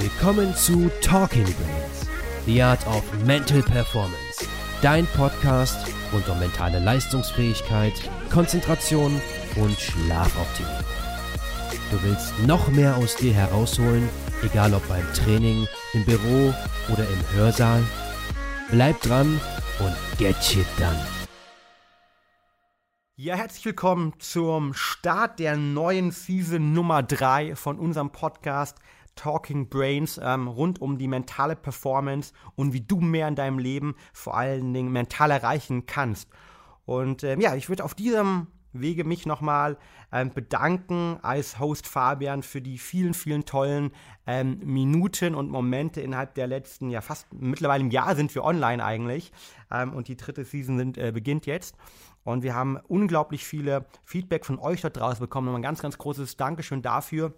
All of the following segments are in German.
Willkommen zu Talking Brains, The Art of Mental Performance. Dein Podcast rund um mentale Leistungsfähigkeit, Konzentration und Schlafoptimierung. Du willst noch mehr aus dir herausholen, egal ob beim Training, im Büro oder im Hörsaal? Bleib dran und get shit done. Ja, herzlich willkommen zum Start der neuen Season Nummer 3 von unserem Podcast Talking Brains ähm, rund um die mentale Performance und wie du mehr in deinem Leben vor allen Dingen mental erreichen kannst. Und ähm, ja, ich würde auf diesem Wege mich nochmal ähm, bedanken als Host Fabian für die vielen, vielen tollen ähm, Minuten und Momente innerhalb der letzten, ja fast mittlerweile im Jahr sind wir online eigentlich ähm, und die dritte Season sind, äh, beginnt jetzt. Und wir haben unglaublich viele Feedback von euch da draußen bekommen. Und ein ganz, ganz großes Dankeschön dafür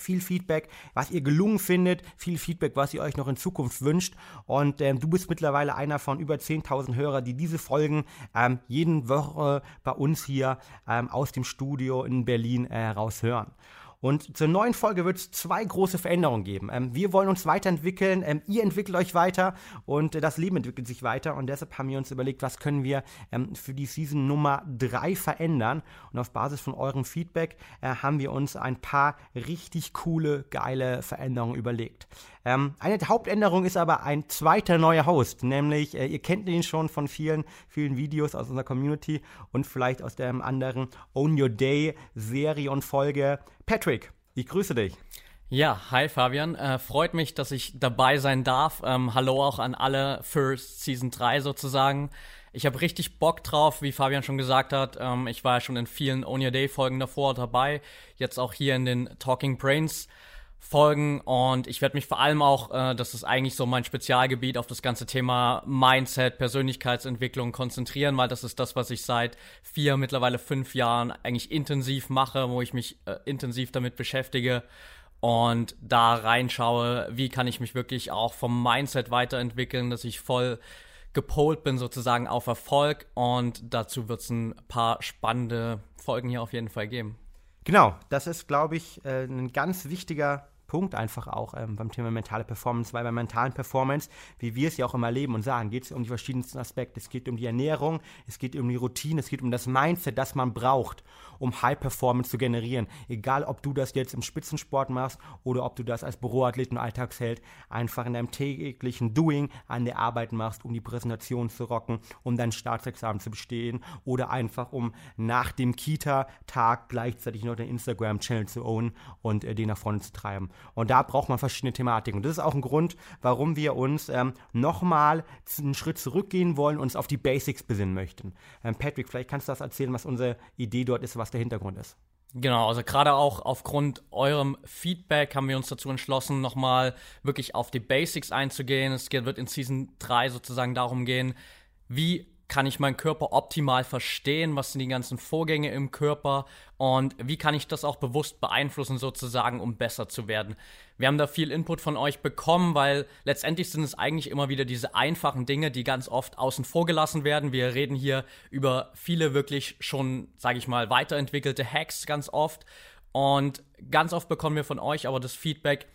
viel Feedback, was ihr gelungen findet, viel Feedback, was ihr euch noch in Zukunft wünscht. Und ähm, du bist mittlerweile einer von über 10.000 Hörern, die diese Folgen ähm, jeden Woche bei uns hier ähm, aus dem Studio in Berlin äh, heraushören. Und zur neuen Folge wird es zwei große Veränderungen geben. Ähm, wir wollen uns weiterentwickeln, ähm, ihr entwickelt euch weiter und äh, das Leben entwickelt sich weiter. Und deshalb haben wir uns überlegt, was können wir ähm, für die Season Nummer 3 verändern. Und auf Basis von eurem Feedback äh, haben wir uns ein paar richtig coole, geile Veränderungen überlegt. Ähm, eine Hauptänderung ist aber ein zweiter neuer Host, nämlich äh, ihr kennt ihn schon von vielen, vielen Videos aus unserer Community und vielleicht aus der anderen Own Your Day Serie und Folge. Patrick, ich grüße dich. Ja, hi Fabian. Äh, freut mich, dass ich dabei sein darf. Ähm, hallo auch an alle für Season 3 sozusagen. Ich habe richtig Bock drauf, wie Fabian schon gesagt hat. Ähm, ich war ja schon in vielen Own Your Day Folgen davor dabei. Jetzt auch hier in den Talking Brains Folgen und ich werde mich vor allem auch, äh, das ist eigentlich so mein Spezialgebiet, auf das ganze Thema Mindset, Persönlichkeitsentwicklung konzentrieren, weil das ist das, was ich seit vier, mittlerweile fünf Jahren eigentlich intensiv mache, wo ich mich äh, intensiv damit beschäftige und da reinschaue, wie kann ich mich wirklich auch vom Mindset weiterentwickeln, dass ich voll gepolt bin sozusagen auf Erfolg und dazu wird es ein paar spannende Folgen hier auf jeden Fall geben. Genau, das ist, glaube ich, äh, ein ganz wichtiger Punkt einfach auch ähm, beim Thema mentale Performance, weil bei mentalen Performance, wie wir es ja auch immer leben und sagen, geht es um die verschiedensten Aspekte. Es geht um die Ernährung, es geht um die Routine, es geht um das Mindset, das man braucht, um High Performance zu generieren. Egal, ob du das jetzt im Spitzensport machst oder ob du das als Büroathlet und Alltagsheld einfach in deinem täglichen Doing an der Arbeit machst, um die Präsentation zu rocken, um dein Staatsexamen zu bestehen oder einfach um nach dem Kita-Tag gleichzeitig noch den Instagram-Channel zu ownen und äh, den nach vorne zu treiben. Und da braucht man verschiedene Thematiken. Und das ist auch ein Grund, warum wir uns ähm, nochmal einen Schritt zurückgehen wollen und uns auf die Basics besinnen möchten. Ähm, Patrick, vielleicht kannst du das erzählen, was unsere Idee dort ist, was der Hintergrund ist. Genau, also gerade auch aufgrund eurem Feedback haben wir uns dazu entschlossen, nochmal wirklich auf die Basics einzugehen. Es wird in Season 3 sozusagen darum gehen, wie kann ich meinen Körper optimal verstehen? Was sind die ganzen Vorgänge im Körper? Und wie kann ich das auch bewusst beeinflussen, sozusagen, um besser zu werden? Wir haben da viel Input von euch bekommen, weil letztendlich sind es eigentlich immer wieder diese einfachen Dinge, die ganz oft außen vor gelassen werden. Wir reden hier über viele wirklich schon, sage ich mal, weiterentwickelte Hacks ganz oft. Und ganz oft bekommen wir von euch aber das Feedback,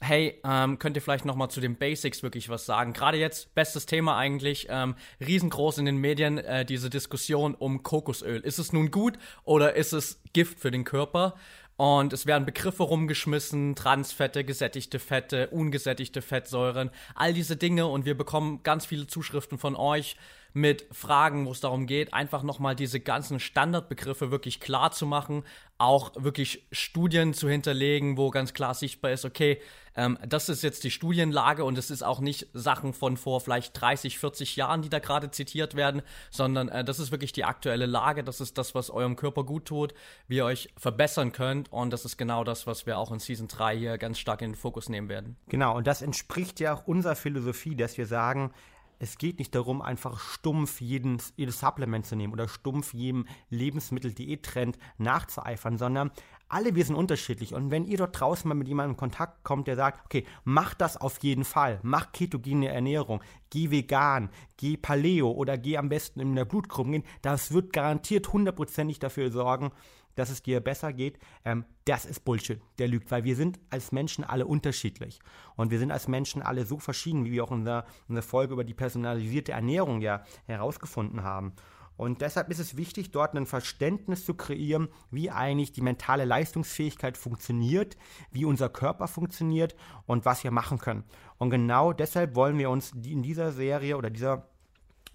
hey, ähm, könnt ihr vielleicht nochmal zu den Basics wirklich was sagen? Gerade jetzt, bestes Thema eigentlich, ähm, riesengroß in den Medien, äh, diese Diskussion um Kokosöl. Ist es nun gut oder ist es Gift für den Körper? Und es werden Begriffe rumgeschmissen, Transfette, gesättigte Fette, ungesättigte Fettsäuren, all diese Dinge. Und wir bekommen ganz viele Zuschriften von euch mit Fragen, wo es darum geht, einfach nochmal diese ganzen Standardbegriffe wirklich klar zu machen, auch wirklich Studien zu hinterlegen, wo ganz klar sichtbar ist, okay, ähm, das ist jetzt die Studienlage und es ist auch nicht Sachen von vor vielleicht 30, 40 Jahren, die da gerade zitiert werden, sondern äh, das ist wirklich die aktuelle Lage, das ist das, was eurem Körper gut tut, wie ihr euch verbessern könnt und das ist genau das, was wir auch in Season 3 hier ganz stark in den Fokus nehmen werden. Genau, und das entspricht ja auch unserer Philosophie, dass wir sagen, es geht nicht darum, einfach stumpf jeden, jedes Supplement zu nehmen oder stumpf jedem Lebensmittel-Diät-Trend nachzueifern, sondern alle wir sind unterschiedlich. Und wenn ihr dort draußen mal mit jemandem in Kontakt kommt, der sagt, okay, mach das auf jeden Fall, mach ketogene Ernährung, geh vegan, geh Paleo oder geh am besten in der Blutgruppe gehen, das wird garantiert hundertprozentig dafür sorgen, dass es dir besser geht, ähm, das ist Bullshit. Der lügt, weil wir sind als Menschen alle unterschiedlich. Und wir sind als Menschen alle so verschieden, wie wir auch in der, in der Folge über die personalisierte Ernährung ja herausgefunden haben. Und deshalb ist es wichtig, dort ein Verständnis zu kreieren, wie eigentlich die mentale Leistungsfähigkeit funktioniert, wie unser Körper funktioniert und was wir machen können. Und genau deshalb wollen wir uns in dieser Serie oder dieser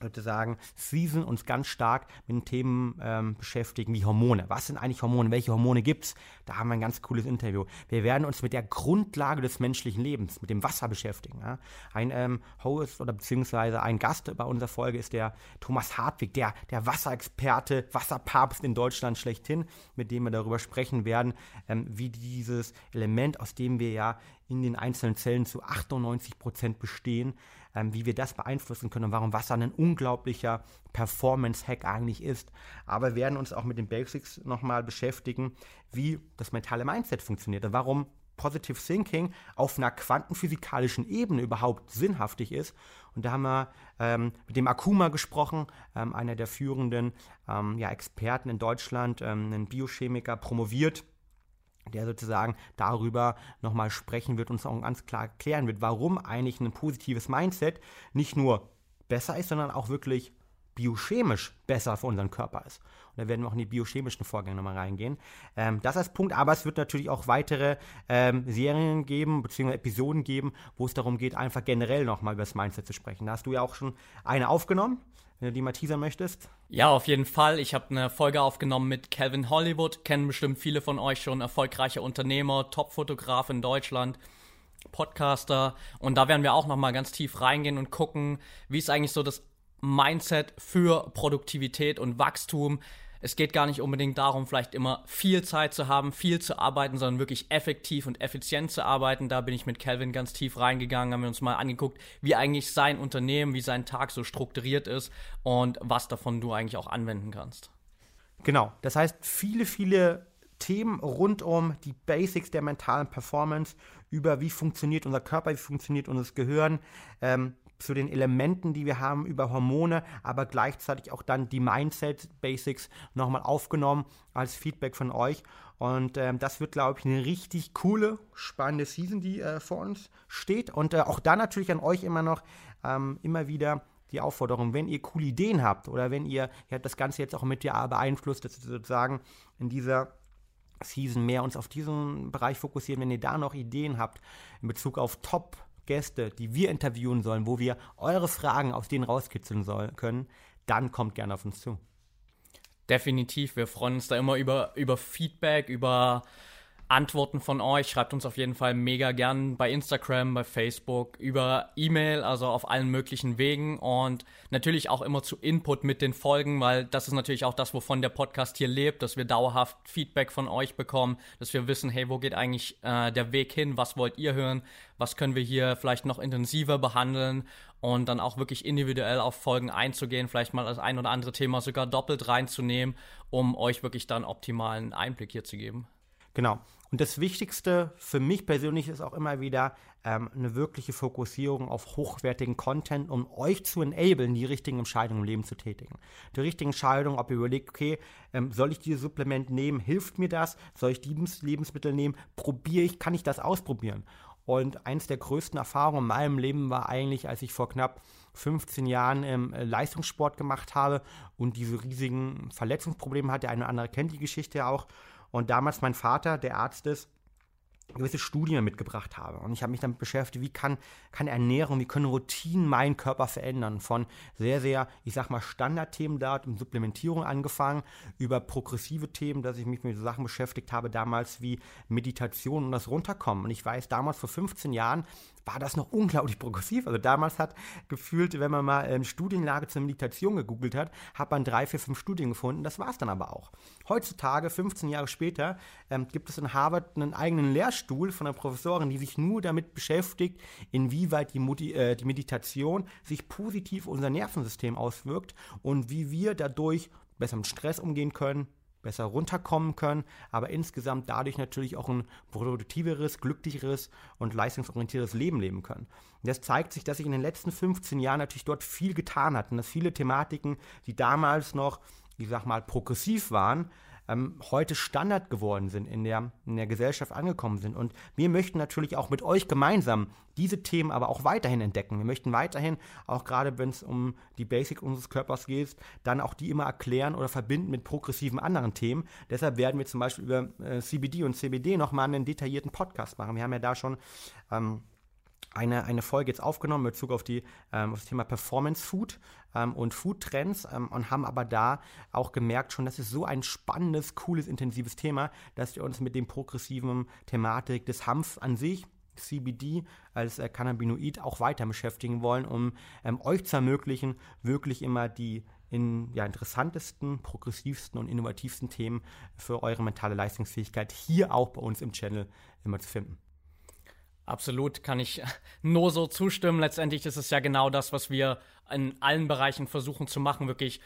sozusagen Season uns ganz stark mit Themen ähm, beschäftigen wie Hormone. Was sind eigentlich Hormone? Welche Hormone gibt es? Da haben wir ein ganz cooles Interview. Wir werden uns mit der Grundlage des menschlichen Lebens, mit dem Wasser beschäftigen. Ja? Ein ähm, Host oder beziehungsweise ein Gast bei unserer Folge ist der Thomas Hartwig, der, der Wasserexperte, Wasserpapst in Deutschland schlechthin, mit dem wir darüber sprechen werden, ähm, wie dieses Element, aus dem wir ja in den einzelnen Zellen zu 98 Prozent bestehen, ähm, wie wir das beeinflussen können und warum Wasser ein unglaublicher Performance-Hack eigentlich ist. Aber wir werden uns auch mit den Basics nochmal beschäftigen, wie das mentale Mindset funktioniert und warum Positive Thinking auf einer quantenphysikalischen Ebene überhaupt sinnhaftig ist. Und da haben wir ähm, mit dem Akuma gesprochen, ähm, einer der führenden ähm, ja, Experten in Deutschland, ähm, ein Biochemiker, promoviert der sozusagen darüber nochmal sprechen wird und uns auch ganz klar erklären wird, warum eigentlich ein positives Mindset nicht nur besser ist, sondern auch wirklich biochemisch besser für unseren Körper ist. Und da werden wir auch in die biochemischen Vorgänge nochmal reingehen. Ähm, das als Punkt, aber es wird natürlich auch weitere ähm, Serien geben, beziehungsweise Episoden geben, wo es darum geht, einfach generell nochmal über das Mindset zu sprechen. Da hast du ja auch schon eine aufgenommen wenn du die mal teasern möchtest. Ja, auf jeden Fall. Ich habe eine Folge aufgenommen mit Calvin Hollywood. Kennen bestimmt viele von euch schon. Erfolgreicher Unternehmer, Top-Fotograf in Deutschland. Podcaster und da werden wir auch noch mal ganz tief reingehen und gucken, wie ist eigentlich so das Mindset für Produktivität und Wachstum es geht gar nicht unbedingt darum, vielleicht immer viel Zeit zu haben, viel zu arbeiten, sondern wirklich effektiv und effizient zu arbeiten. Da bin ich mit Calvin ganz tief reingegangen, haben wir uns mal angeguckt, wie eigentlich sein Unternehmen, wie sein Tag so strukturiert ist und was davon du eigentlich auch anwenden kannst. Genau, das heißt, viele, viele Themen rund um die Basics der mentalen Performance, über wie funktioniert unser Körper, wie funktioniert unser Gehirn, ähm, zu den Elementen, die wir haben über Hormone, aber gleichzeitig auch dann die Mindset Basics nochmal aufgenommen als Feedback von euch. Und ähm, das wird, glaube ich, eine richtig coole, spannende Season, die äh, vor uns steht. Und äh, auch da natürlich an euch immer noch ähm, immer wieder die Aufforderung, wenn ihr coole Ideen habt oder wenn ihr, ihr habt das Ganze jetzt auch mit dir beeinflusst, dass wir sozusagen in dieser Season mehr uns auf diesen Bereich fokussieren, wenn ihr da noch Ideen habt in Bezug auf Top Gäste, die wir interviewen sollen, wo wir eure Fragen aus denen rauskitzeln soll, können, dann kommt gerne auf uns zu. Definitiv, wir freuen uns da immer über, über Feedback, über Antworten von euch. Schreibt uns auf jeden Fall mega gern bei Instagram, bei Facebook, über E-Mail, also auf allen möglichen Wegen und natürlich auch immer zu Input mit den Folgen, weil das ist natürlich auch das, wovon der Podcast hier lebt, dass wir dauerhaft Feedback von euch bekommen, dass wir wissen, hey, wo geht eigentlich äh, der Weg hin? Was wollt ihr hören? Was können wir hier vielleicht noch intensiver behandeln? Und dann auch wirklich individuell auf Folgen einzugehen, vielleicht mal das ein oder andere Thema sogar doppelt reinzunehmen, um euch wirklich dann optimalen Einblick hier zu geben. Genau. Und das Wichtigste für mich persönlich ist auch immer wieder ähm, eine wirkliche Fokussierung auf hochwertigen Content, um euch zu enablen, die richtigen Entscheidungen im Leben zu tätigen. Die richtigen Entscheidungen, ob ihr überlegt, okay, ähm, soll ich dieses Supplement nehmen, hilft mir das? Soll ich dieses Lebensmittel nehmen? Probiere ich, kann ich das ausprobieren? Und eins der größten Erfahrungen in meinem Leben war eigentlich, als ich vor knapp 15 Jahren ähm, Leistungssport gemacht habe und diese riesigen Verletzungsprobleme hatte. Eine andere kennt die Geschichte ja auch. Und damals mein Vater, der Arzt ist, gewisse Studien mitgebracht habe. Und ich habe mich damit beschäftigt, wie kann, kann Ernährung, wie können Routinen meinen Körper verändern. Von sehr, sehr, ich sag mal, Standardthemen dort, um Supplementierung angefangen, über progressive Themen, dass ich mich mit Sachen beschäftigt habe, damals wie Meditation und das Runterkommen. Und ich weiß, damals vor 15 Jahren war das noch unglaublich progressiv. Also damals hat gefühlt, wenn man mal ähm, Studienlage zur Meditation gegoogelt hat, hat man drei, vier, fünf Studien gefunden. Das war es dann aber auch. Heutzutage, 15 Jahre später, ähm, gibt es in Harvard einen eigenen Lehrstuhl von einer Professorin, die sich nur damit beschäftigt, inwieweit die, Modi äh, die Meditation sich positiv auf unser Nervensystem auswirkt und wie wir dadurch besser mit Stress umgehen können, besser runterkommen können, aber insgesamt dadurch natürlich auch ein produktiveres, glücklicheres und leistungsorientiertes Leben leben können. Das zeigt sich, dass sich in den letzten 15 Jahren natürlich dort viel getan hat und dass viele Thematiken, die damals noch, ich sag mal, progressiv waren, ähm, heute Standard geworden sind, in der, in der Gesellschaft angekommen sind. Und wir möchten natürlich auch mit euch gemeinsam diese Themen aber auch weiterhin entdecken. Wir möchten weiterhin, auch gerade wenn es um die Basic unseres Körpers geht, dann auch die immer erklären oder verbinden mit progressiven anderen Themen. Deshalb werden wir zum Beispiel über äh, CBD und CBD nochmal einen detaillierten Podcast machen. Wir haben ja da schon ähm, eine, eine Folge jetzt aufgenommen in Bezug auf, die, ähm, auf das Thema Performance Food ähm, und Food Trends ähm, und haben aber da auch gemerkt schon, das ist so ein spannendes, cooles, intensives Thema, dass wir uns mit dem progressiven Thematik des Hanfs an sich CBD als äh, Cannabinoid auch weiter beschäftigen wollen, um ähm, euch zu ermöglichen, wirklich immer die in, ja, interessantesten, progressivsten und innovativsten Themen für eure mentale Leistungsfähigkeit hier auch bei uns im Channel immer zu finden. Absolut, kann ich nur so zustimmen. Letztendlich ist es ja genau das, was wir in allen Bereichen versuchen zu machen, wirklich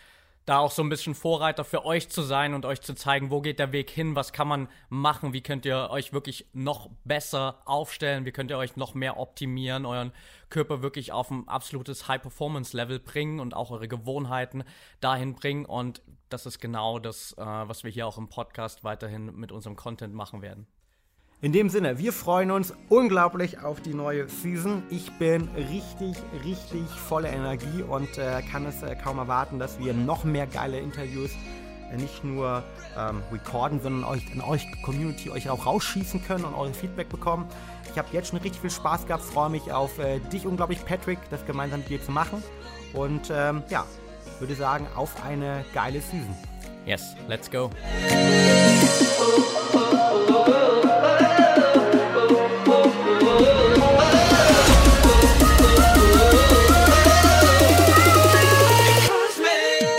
da auch so ein bisschen Vorreiter für euch zu sein und euch zu zeigen, wo geht der Weg hin, was kann man machen, wie könnt ihr euch wirklich noch besser aufstellen, wie könnt ihr euch noch mehr optimieren, euren Körper wirklich auf ein absolutes High-Performance-Level bringen und auch eure Gewohnheiten dahin bringen. Und das ist genau das, äh, was wir hier auch im Podcast weiterhin mit unserem Content machen werden. In dem Sinne, wir freuen uns unglaublich auf die neue Season. Ich bin richtig, richtig voller Energie und äh, kann es äh, kaum erwarten, dass wir noch mehr geile Interviews äh, nicht nur ähm, recorden, sondern euch in euch Community euch auch rausschießen können und euer Feedback bekommen. Ich habe jetzt schon richtig viel Spaß gehabt, freue mich auf äh, dich unglaublich, Patrick, das gemeinsam mit dir zu machen. Und ähm, ja, würde sagen, auf eine geile Season. Yes, let's go.